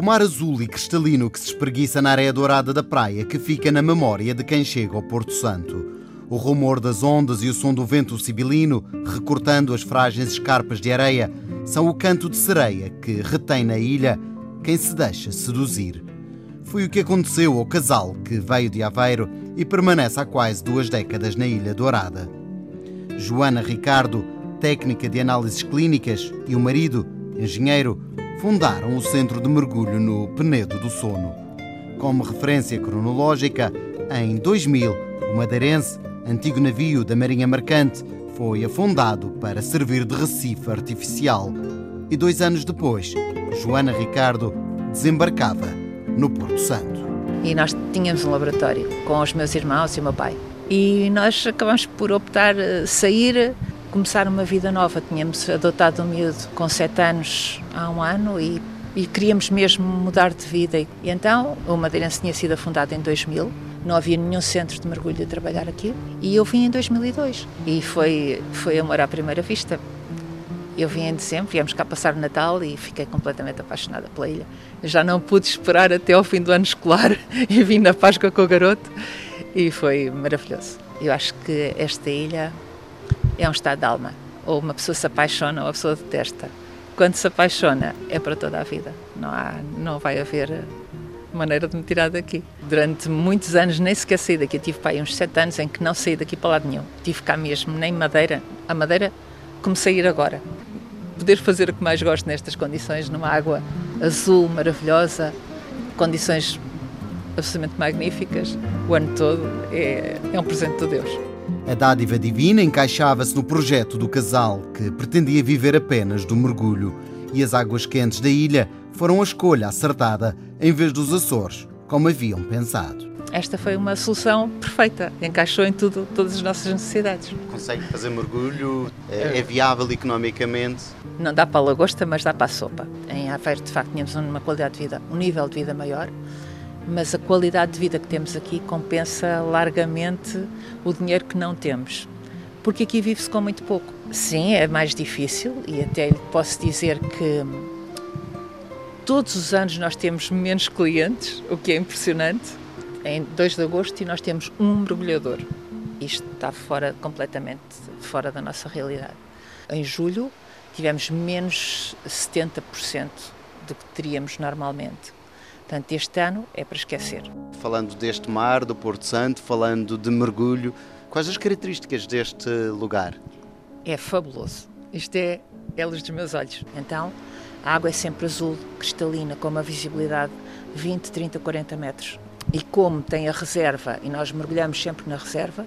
O mar azul e cristalino que se espreguiça na areia dourada da praia que fica na memória de quem chega ao Porto Santo. O rumor das ondas e o som do vento sibilino, recortando as frágeis escarpas de areia, são o canto de sereia que retém na ilha quem se deixa seduzir. Foi o que aconteceu ao casal que veio de Aveiro e permanece há quase duas décadas na Ilha Dourada. Joana Ricardo, técnica de análises clínicas, e o marido, engenheiro, fundaram o Centro de Mergulho no Penedo do Sono. Como referência cronológica, em 2000, o Madeirense, antigo navio da Marinha Mercante, foi afundado para servir de recife artificial. E dois anos depois, Joana Ricardo desembarcava no Porto Santo. E nós tínhamos um laboratório com os meus irmãos e o meu pai. E nós acabamos por optar eh, sair começar uma vida nova. Tínhamos adotado um miúdo com sete anos há um ano e, e queríamos mesmo mudar de vida. E então o Madeirense tinha sido afundado em 2000, não havia nenhum centro de mergulho a trabalhar aqui e eu vim em 2002 e foi, foi amor à primeira vista. Eu vim em dezembro, viemos cá passar o Natal e fiquei completamente apaixonada pela ilha. Já não pude esperar até ao fim do ano escolar e vim na Páscoa com o garoto e foi maravilhoso. Eu acho que esta ilha é um estado de alma. Ou uma pessoa se apaixona ou a pessoa detesta. Quando se apaixona, é para toda a vida. Não, há, não vai haver maneira de me tirar daqui. Durante muitos anos nem sequer saí daqui. Eu tive pai, uns sete anos em que não saí daqui para lado nenhum. Tive cá mesmo, nem Madeira. A Madeira comecei a ir agora. Poder fazer o que mais gosto nestas condições, numa água azul, maravilhosa, condições absolutamente magníficas, o ano todo, é, é um presente de Deus. A dádiva divina encaixava-se no projeto do casal, que pretendia viver apenas do mergulho, e as águas quentes da ilha foram a escolha acertada em vez dos Açores, como haviam pensado. Esta foi uma solução perfeita, encaixou em tudo, todas as nossas necessidades. Consegue fazer mergulho? É, é viável economicamente? Não dá para a lagosta, mas dá para a sopa. Em Aveiro, de facto, tínhamos uma qualidade de vida, um nível de vida maior mas a qualidade de vida que temos aqui compensa largamente o dinheiro que não temos. Porque aqui vive-se com muito pouco. Sim, é mais difícil e até posso dizer que todos os anos nós temos menos clientes, o que é impressionante. Em 2 de agosto e nós temos um mergulhador. Isto está fora completamente fora da nossa realidade. Em julho tivemos menos 70% do que teríamos normalmente. Portanto, este ano é para esquecer. Falando deste mar, do Porto Santo, falando de mergulho, quais as características deste lugar? É fabuloso. Isto é, é luz dos meus olhos. Então, a água é sempre azul, cristalina, com uma visibilidade 20, 30, 40 metros. E como tem a reserva, e nós mergulhamos sempre na reserva,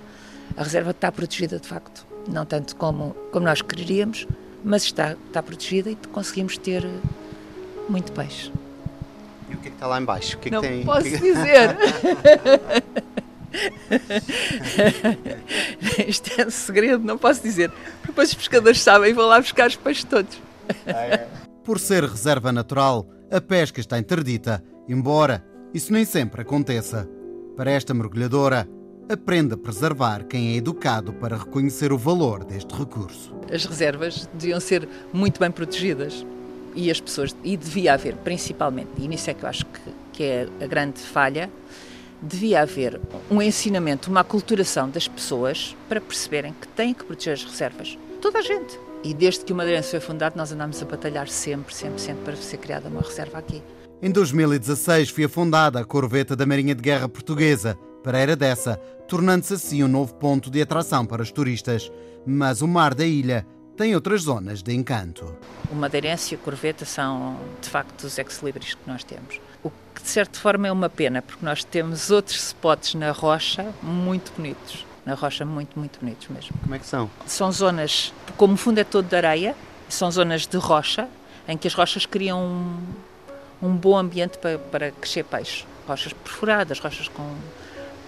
a reserva está protegida de facto. Não tanto como, como nós queríamos, mas está, está protegida e conseguimos ter muito peixe. O que é que está lá embaixo? O que é não que tem... posso dizer. Isto é um segredo, não posso dizer. Depois os pescadores sabem e vão lá buscar os peixes todos. Por ser reserva natural, a pesca está interdita, embora isso nem sempre aconteça. Para esta mergulhadora, aprende a preservar quem é educado para reconhecer o valor deste recurso. As reservas deviam ser muito bem protegidas e as pessoas, e devia haver principalmente, e nisso é que eu acho que, que é a grande falha, devia haver um ensinamento, uma aculturação das pessoas para perceberem que têm que proteger as reservas. Toda a gente. E desde que o Madeirense foi fundado, nós andamos a batalhar sempre, sempre, sempre para ser criada uma reserva aqui. Em 2016 foi afundada a corveta da Marinha de Guerra Portuguesa, para era dessa, tornando-se assim um novo ponto de atração para os turistas. Mas o mar da ilha tem outras zonas de encanto. O Madeirense e a Corveta são, de facto, os ex-libris que nós temos. O que, de certa forma, é uma pena, porque nós temos outros spots na rocha muito bonitos. Na rocha, muito, muito bonitos mesmo. Como é que são? São zonas, como o fundo é todo de areia, são zonas de rocha, em que as rochas criam um, um bom ambiente para, para crescer peixe. Rochas perfuradas, rochas com,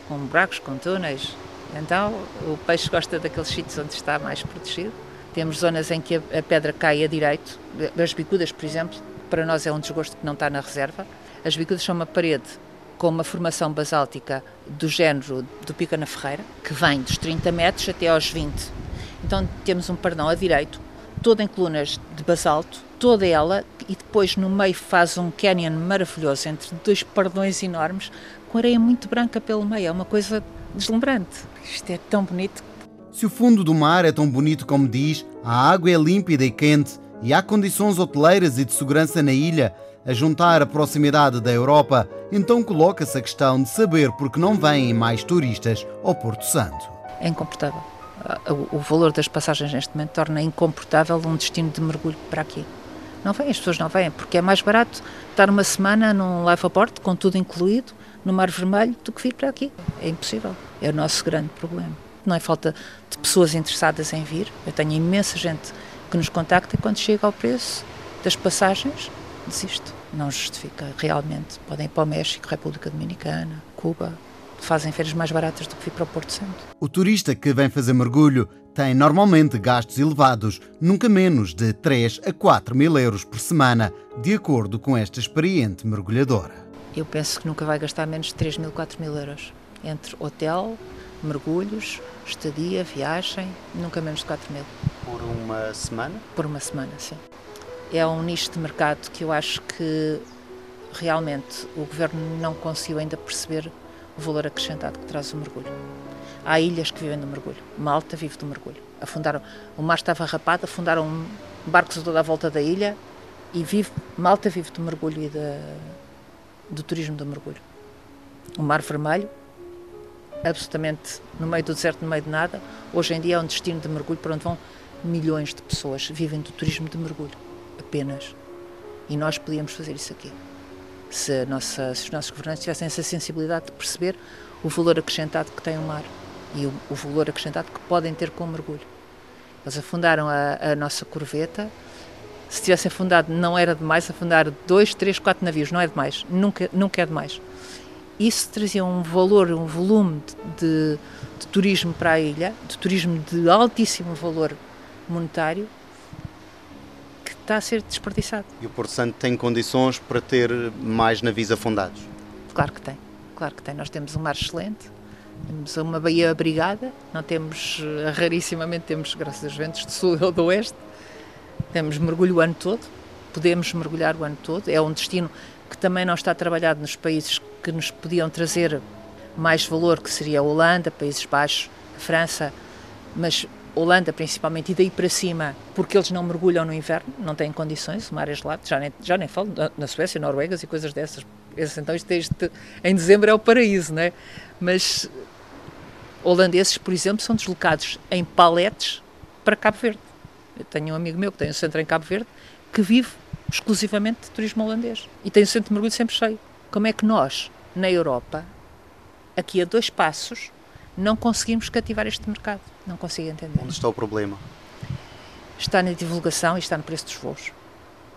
com buracos, com túneis. Então, o peixe gosta daqueles sítios onde está mais protegido temos zonas em que a, pedra cai a direito, as bicudas, por exemplo, para nós é um desgosto que não está na reserva. As bicudas são uma parede com uma formação basáltica do género do Pica na Ferreira, que vem dos 30 metros até aos 20. Então temos um pardão a direito, toda em colunas de basalto, toda ela, e depois no meio faz um canyon maravilhoso entre dois pardões enormes, com areia muito branca pelo meio. É uma coisa deslumbrante. Isto é tão bonito. Se o fundo do mar é tão bonito como diz, a água é límpida e quente e há condições hoteleiras e de segurança na ilha, a juntar a proximidade da Europa, então coloca-se a questão de saber por que não vêm mais turistas ao Porto Santo. É incomportável. O valor das passagens neste momento torna incomportável um destino de mergulho para aqui. Não vêm, as pessoas não vêm, porque é mais barato estar uma semana num life port, com tudo incluído, no Mar Vermelho, do que vir para aqui. É impossível. É o nosso grande problema. Não é falta de pessoas interessadas em vir. Eu tenho imensa gente que nos contacta e quando chega ao preço das passagens, desisto. Não justifica realmente. Podem ir para o México, República Dominicana, Cuba, fazem férias mais baratas do que vir para o Porto Santo. O turista que vem fazer mergulho tem normalmente gastos elevados, nunca menos de 3 a 4 mil euros por semana, de acordo com esta experiente mergulhadora. Eu penso que nunca vai gastar menos de 3 mil, 4 mil euros. Entre hotel, mergulhos, estadia, viagem, nunca menos de 4 mil. Por uma semana? Por uma semana, sim. É um nicho de mercado que eu acho que realmente o governo não conseguiu ainda perceber o valor acrescentado que traz o mergulho. Há ilhas que vivem do mergulho. Malta vive do mergulho. Afundaram, o mar estava rapado, afundaram barcos a toda a volta da ilha e vive, Malta vive do mergulho e da, do turismo do mergulho. O Mar Vermelho, absolutamente no meio do deserto, no meio de nada, hoje em dia é um destino de mergulho para onde vão milhões de pessoas, vivem do turismo de mergulho, apenas. E nós podíamos fazer isso aqui. Se, nossa, se os nossos governantes tivessem essa sensibilidade de perceber o valor acrescentado que tem o mar e o, o valor acrescentado que podem ter com o mergulho. Eles afundaram a, a nossa corveta, se tivessem afundado, não era demais afundar dois, três, quatro navios, não é demais, nunca, nunca é demais. Isso trazia um valor, um volume de, de, de turismo para a ilha, de turismo de altíssimo valor monetário, que está a ser desperdiçado. E o Porto Santo tem condições para ter mais navios afundados? Claro que tem, claro que tem. Nós temos um mar excelente, temos uma baía abrigada, não temos, rarissimamente temos, graças aos ventos do sul ou do oeste, temos mergulho o ano todo, podemos mergulhar o ano todo. É um destino que também não está trabalhado nos países que nos podiam trazer mais valor, que seria a Holanda, Países Baixos, França, mas Holanda principalmente, e daí para cima, porque eles não mergulham no inverno, não têm condições, o mar é já nem, já nem falo na Suécia, Noruegas e coisas dessas. Então, isto este, em dezembro é o paraíso, não é? Mas holandeses, por exemplo, são deslocados em paletes para Cabo Verde. Eu tenho um amigo meu que tem um centro em Cabo Verde que vive exclusivamente de turismo holandês e tem o centro de mergulho sempre cheio. Como é que nós, na Europa, aqui a dois passos, não conseguimos cativar este mercado? Não consigo entender. Onde está o problema? Está na divulgação e está no preço dos voos.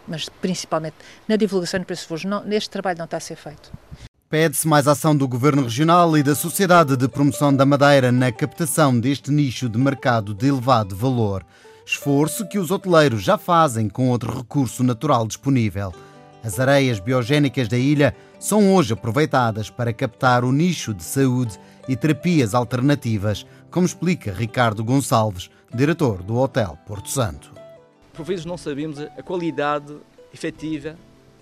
Mas principalmente na divulgação e no preço dos voos. Não, este trabalho não está a ser feito. Pede-se mais ação do Governo Regional e da Sociedade de Promoção da Madeira na captação deste nicho de mercado de elevado valor. Esforço que os hoteleiros já fazem com outro recurso natural disponível. As areias biogénicas da ilha são hoje aproveitadas para captar o nicho de saúde e terapias alternativas, como explica Ricardo Gonçalves, diretor do Hotel Porto Santo. Por vezes não sabemos a qualidade efetiva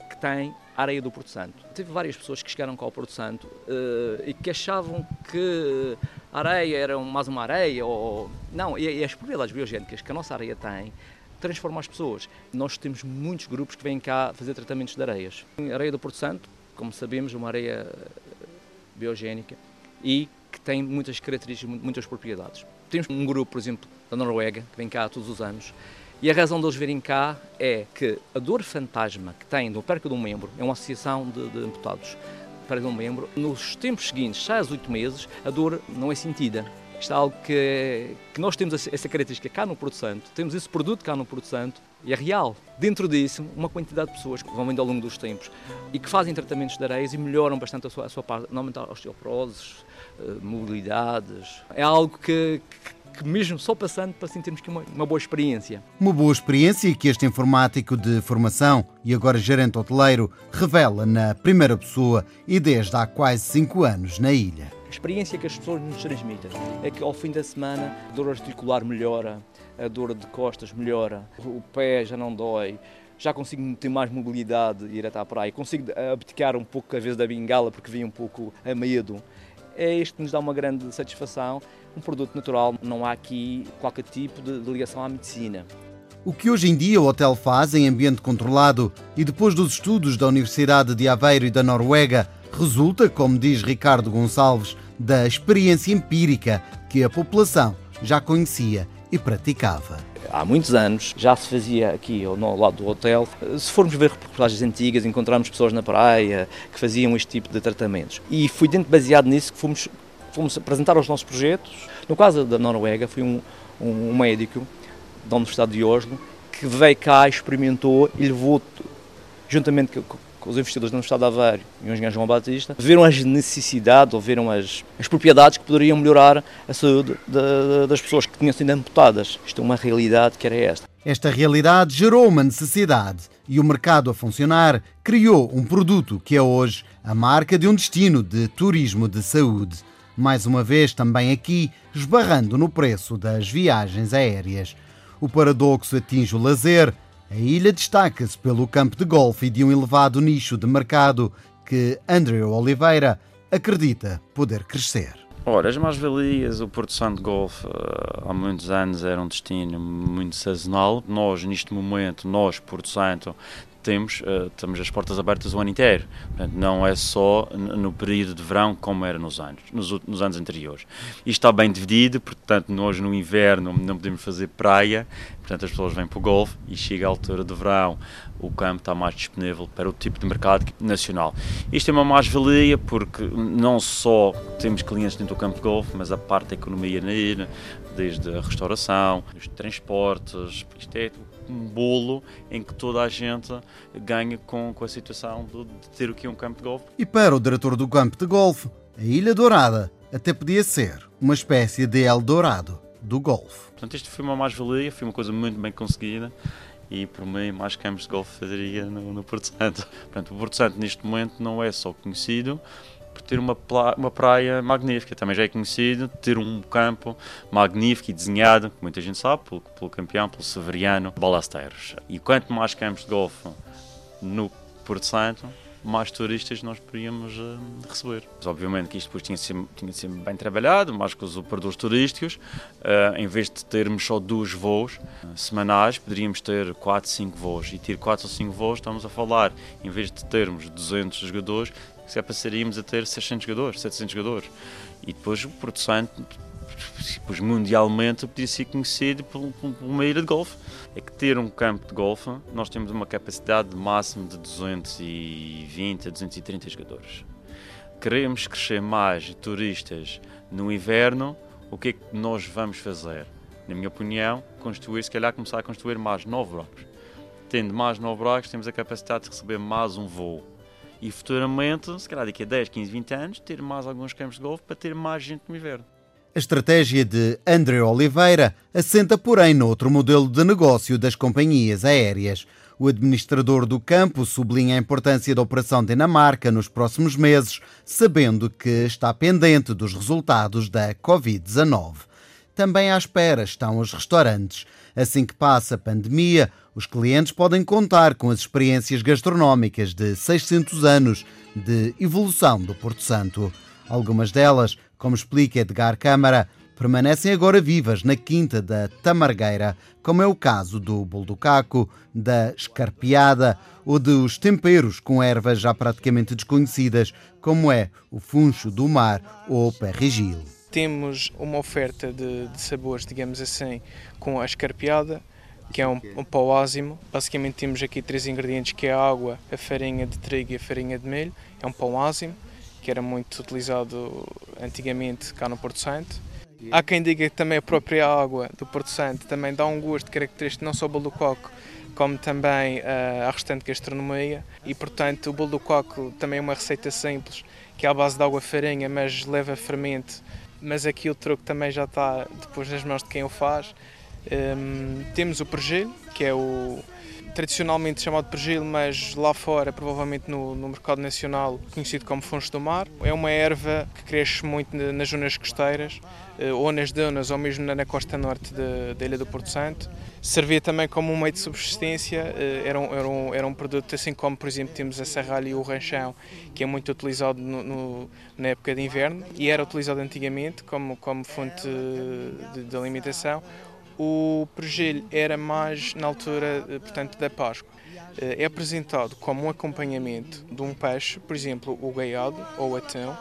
que tem areia do Porto Santo. Teve várias pessoas que chegaram cá ao Porto Santo uh, e que achavam que a areia era mais uma areia ou não, e, e as propriedades biogénicas que a nossa areia tem transformam as pessoas. Nós temos muitos grupos que vêm cá fazer tratamentos de areias. A areia do Porto Santo, como sabemos, é uma areia biogénica e que tem muitas características, muitas propriedades. Temos um grupo, por exemplo, da Noruega, que vem cá todos os anos e a razão deles virem cá é que a dor fantasma que tem no perca de um membro, é uma associação de, de amputados, perca de um membro, nos tempos seguintes, já aos oito meses, a dor não é sentida. Isto é algo que, que nós temos essa característica cá no Porto Santo, temos esse produto cá no Porto Santo e é real. Dentro disso, uma quantidade de pessoas que vão vindo ao longo dos tempos e que fazem tratamentos de areias e melhoram bastante a sua, a sua parte, normalmente osteoporoses, eh, mobilidades. É algo que que mesmo só passando para sentirmos que é uma, uma boa experiência. Uma boa experiência que este informático de formação e agora gerente hoteleiro revela na primeira pessoa e desde há quase cinco anos na ilha. A experiência que as pessoas nos transmitem é que ao fim da semana a dor articular melhora, a dor de costas melhora, o pé já não dói, já consigo ter mais mobilidade e ir até à praia, consigo abdicar um pouco às vezes da bengala porque vinha um pouco a medo. É isto que nos dá uma grande satisfação. Um produto natural, não há aqui qualquer tipo de ligação à medicina. O que hoje em dia o hotel faz em ambiente controlado e depois dos estudos da Universidade de Aveiro e da Noruega, resulta, como diz Ricardo Gonçalves, da experiência empírica que a população já conhecia e praticava. Há muitos anos já se fazia aqui ao lado do hotel. Se formos ver reportagens antigas, encontramos pessoas na praia que faziam este tipo de tratamentos. E foi dentro, baseado nisso que fomos, fomos apresentar os nossos projetos. No caso da Noruega, foi um, um, um médico da Universidade de Oslo que veio cá, experimentou e levou, juntamente os investidores da Universidade de Aveiro e o engenheiro João Batista, viram as necessidades ou viram as, as propriedades que poderiam melhorar a saúde de, das pessoas que tinham sido amputadas. Isto é uma realidade que era esta. Esta realidade gerou uma necessidade e o mercado a funcionar criou um produto que é hoje a marca de um destino de turismo de saúde. Mais uma vez, também aqui, esbarrando no preço das viagens aéreas. O paradoxo atinge o lazer, a ilha destaca-se pelo campo de golfe e de um elevado nicho de mercado que Andrew Oliveira acredita poder crescer. Ora, as mais-valias, o Porto Santo Golf há muitos anos era um destino muito sazonal. Nós, neste momento, nós, Porto Santo, temos, uh, temos as portas abertas o ano inteiro. Portanto, não é só no período de verão como era nos anos, nos, nos, anos anteriores. Isto está bem dividido, portanto, nós no inverno não podemos fazer praia, portanto as pessoas vêm para o golfe e chega a altura de verão, o campo está mais disponível para o tipo de mercado nacional. Isto é uma mais-valia porque não só temos clientes dentro do campo de golfe, mas a parte da economia na ilha, desde a restauração, os transportes, isto é um bolo em que toda a gente ganha com, com a situação de, de ter aqui um campo de golfe. E para o diretor do campo de golfe, a Ilha Dourada até podia ser uma espécie de Eldorado do golfe. Portanto, isto foi uma mais-valia, foi uma coisa muito bem conseguida e por mim mais campos de golfe faria no, no Porto Santo. Portanto, o Porto Santo neste momento não é só conhecido por ter uma, uma praia magnífica, também já é conhecido, ter um campo magnífico e desenhado, que muita gente sabe, pelo, pelo campeão, pelo Severiano Balasteiros. E quanto mais campos de golfe no Porto Santo, mais turistas nós poderíamos uh, receber. Mas, obviamente que isto depois tinha de, ser, tinha de ser bem trabalhado, mais com os operadores turísticos. Uh, em vez de termos só dois voos uh, semanais, poderíamos ter 4, 5 voos. E ter 4 ou 5 voos, estamos a falar, em vez de termos 200 jogadores, se passaríamos a ter 600 jogadores, 700 jogadores. E depois o Porto Santo, depois mundialmente, podia ser conhecido por, por uma ilha de golfe. É que ter um campo de golfe, nós temos uma capacidade máxima de 220 a 230 jogadores. Queremos crescer mais turistas no inverno, o que é que nós vamos fazer? Na minha opinião, construir, se calhar começar a construir mais nove blocos. Tendo mais nove blocos, temos a capacidade de receber mais um voo e futuramente, se calhar daqui a 10, 15, 20 anos, ter mais alguns campos de golfe para ter mais gente no inverno. A estratégia de André Oliveira assenta, porém, noutro modelo de negócio das companhias aéreas. O administrador do campo sublinha a importância da Operação Dinamarca nos próximos meses, sabendo que está pendente dos resultados da Covid-19. Também à espera estão os restaurantes. Assim que passa a pandemia, os clientes podem contar com as experiências gastronómicas de 600 anos de evolução do Porto Santo. Algumas delas, como explica Edgar Câmara, permanecem agora vivas na Quinta da Tamargueira, como é o caso do bolo do caco, da escarpeada ou dos temperos com ervas já praticamente desconhecidas, como é o funcho do mar ou o perrigil. Temos uma oferta de, de sabores, digamos assim, com a escarpeada, que é um, um pau ázimo. Basicamente temos aqui três ingredientes que é a água, a farinha de trigo e a farinha de milho. É um pão ázimo, que era muito utilizado antigamente cá no Porto Santo. Há quem diga que também a própria água do Porto Santo também dá um gosto característico não só ao bolo do coco, como também uh, à restante gastronomia. E portanto o bolo do coco também é uma receita simples, que é à base de água farinha, mas leva fermento. Mas aqui o truque também já está depois nas mãos de quem o faz. Um, temos o pergel, que é o tradicionalmente chamado pergil, mas lá fora, provavelmente no, no, mercado nacional, conhecido como funcho do mar. É uma erva que cresce muito nas zonas costeiras, eh, ou nas dunas, ou mesmo na costa norte da Ilha do Porto Santo. Servia também como um meio de subsistência, eh, era um, era um, era um produto assim como, por exemplo, temos a serralha e o ranchão, que é muito utilizado no, no, na época de inverno, e era utilizado antigamente como, como fonte de, de alimentação. O pergelho era mais na altura, eh, portanto, da Páscoa. É apresentado como um acompanhamento de um peixe, por exemplo, o gaiado ou o atão,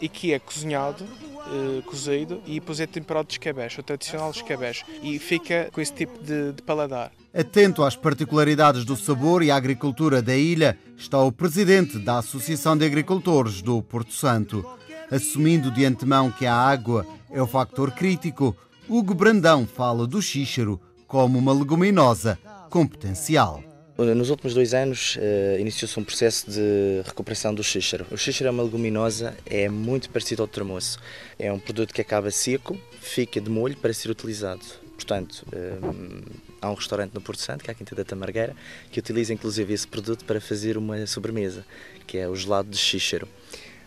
e que é cozinhado uh, cozido e depois é temperado de escabeche, o tradicional escabeche, e fica com esse tipo de, de paladar. Atento às particularidades do sabor e à agricultura da ilha, está o presidente da Associação de Agricultores do Porto Santo. Assumindo de antemão que a água é o factor crítico, Hugo Brandão fala do xíxaro como uma leguminosa com potencial. Nos últimos dois anos uh, iniciou-se um processo de recuperação do xíxaro. O xíxaro é uma leguminosa, é muito parecido ao termoço. É um produto que acaba seco, fica de molho para ser utilizado. Portanto, um, eh, há um restaurante no Porto Santo, que é a Quinta da Tamargueira, que utiliza inclusive esse produto para fazer uma sobremesa, que é o gelado de xíxaro.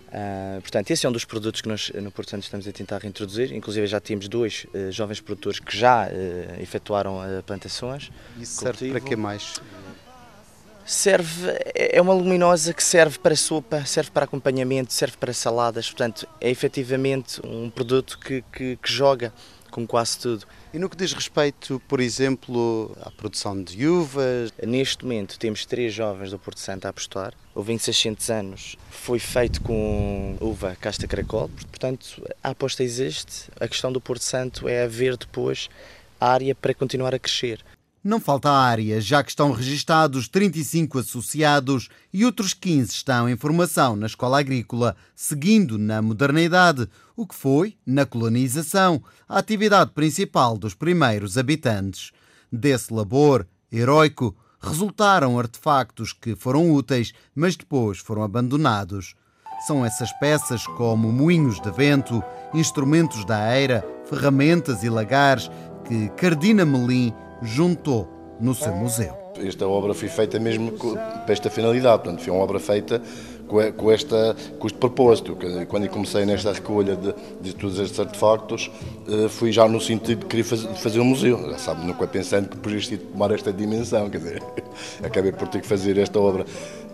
Uh, portanto, esse é um dos produtos que nós no Porto Santo estamos a tentar reintroduzir. Inclusive, já temos dois uh, jovens produtores que já uh, efetuaram plantações. Isso serve para que mais? serve é uma luminosa que serve para sopa, serve para acompanhamento, serve para saladas, portanto é efetivamente um produto que, que, que joga com quase tudo. E no que diz respeito, por exemplo, à produção de uvas? Neste momento temos três jovens do Porto Santo a apostar. Houve em 600 anos, foi feito com uva casta caracol, portanto a aposta existe. A questão do Porto Santo é haver depois área para continuar a crescer. Não falta área, já que estão registados 35 associados e outros 15 estão em formação na escola agrícola, seguindo na modernidade, o que foi, na colonização, a atividade principal dos primeiros habitantes. Desse labor heroico resultaram artefactos que foram úteis, mas depois foram abandonados. São essas peças como moinhos de vento, instrumentos da eira, ferramentas e lagares que Cardina Melim juntou no seu museu. Esta obra foi feita mesmo para esta finalidade, portanto, foi uma obra feita com, esta, com este propósito. Quando comecei nesta recolha de, de todos estes artefactos, eh, fui já no sentido de querer fazer, fazer um museu. Já sabe, nunca pensando que podia tomar esta dimensão, quer dizer, acabei por ter que fazer esta obra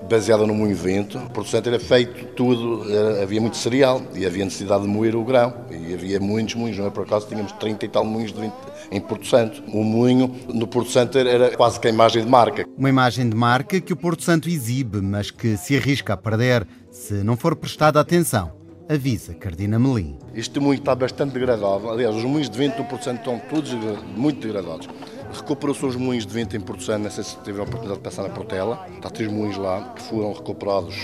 baseada num evento. Por Santo era feito tudo, era, havia muito cereal e havia necessidade de moer o grão. E havia muitos moinhos, não é por acaso, tínhamos 30 e tal moinhos de 20, em Porto Santo. O moinho no Porto Santo era quase que a imagem de marca. Uma imagem de marca que o Porto Santo exibe, mas que se arrisca a perder se não for prestada atenção. Avisa Cardina Melim. Este moinho está bastante degradado. Aliás, os moinhos de vento do Porto Santo estão todos muito degradados. Recuperou-se os moinhos de vento em Porto Santo, não sei se teve a oportunidade de passar na Portela. Está três moinhos lá que foram recuperados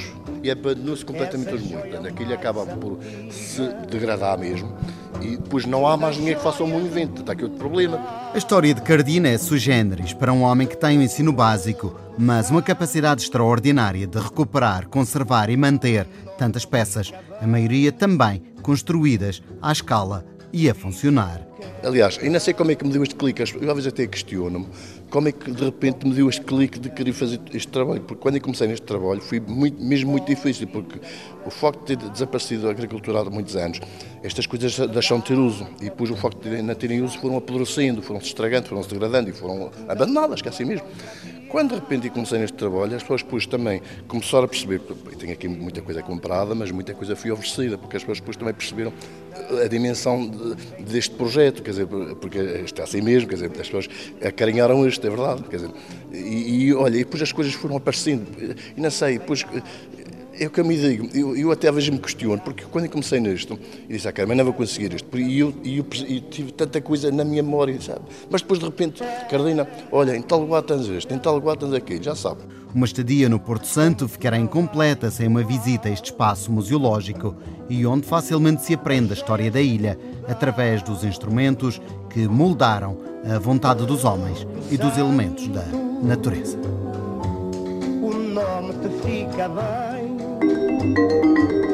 e abandonou-se completamente os moinhos. Portanto, aquilo acaba por se degradar mesmo e depois não há mais ninguém que faça um moinho de vento. Está aqui outro problema. A história de Cardina é sui generis para um homem que tem o um ensino básico, mas uma capacidade extraordinária de recuperar, conservar e manter tantas peças, a maioria também construídas à escala e a funcionar. Aliás, ainda sei como é que me deu este clique, eu às vezes até questiono-me como é que de repente me deu este clique de querer fazer este trabalho, porque quando eu comecei neste trabalho foi muito, mesmo muito difícil, porque o facto de ter desaparecido a agricultura há muitos anos, estas coisas deixam de ter uso, e depois o facto de ainda terem uso foram apodrecendo, foram se estragando, foram se degradando e foram abandonadas, que é assim mesmo. Quando de repente comecei neste trabalho, as pessoas depois também começaram a perceber, eu tenho aqui muita coisa comprada, mas muita coisa foi oferecida, porque as pessoas depois também perceberam a dimensão de, deste projeto, quer dizer, porque está assim mesmo, quer dizer, as pessoas acarinharam isto, é verdade, quer dizer, e, e olha, e depois as coisas foram aparecendo, e não sei, depois é o que eu me digo, eu, eu até às vezes me questiono, porque quando eu comecei nisto, eu disse, ah, cara, mas não vou conseguir isto, e eu, eu, eu, tive tanta coisa na minha memória, sabe? Mas depois de repente, Cardina, olha, em tal lugar tens este, em tal lugar tens aquilo, já sabe. Uma estadia no Porto Santo ficará incompleta sem uma visita a este espaço museológico e onde facilmente se aprende a história da ilha através dos instrumentos que moldaram a vontade dos homens e dos elementos da natureza. O nome te fica bem. Música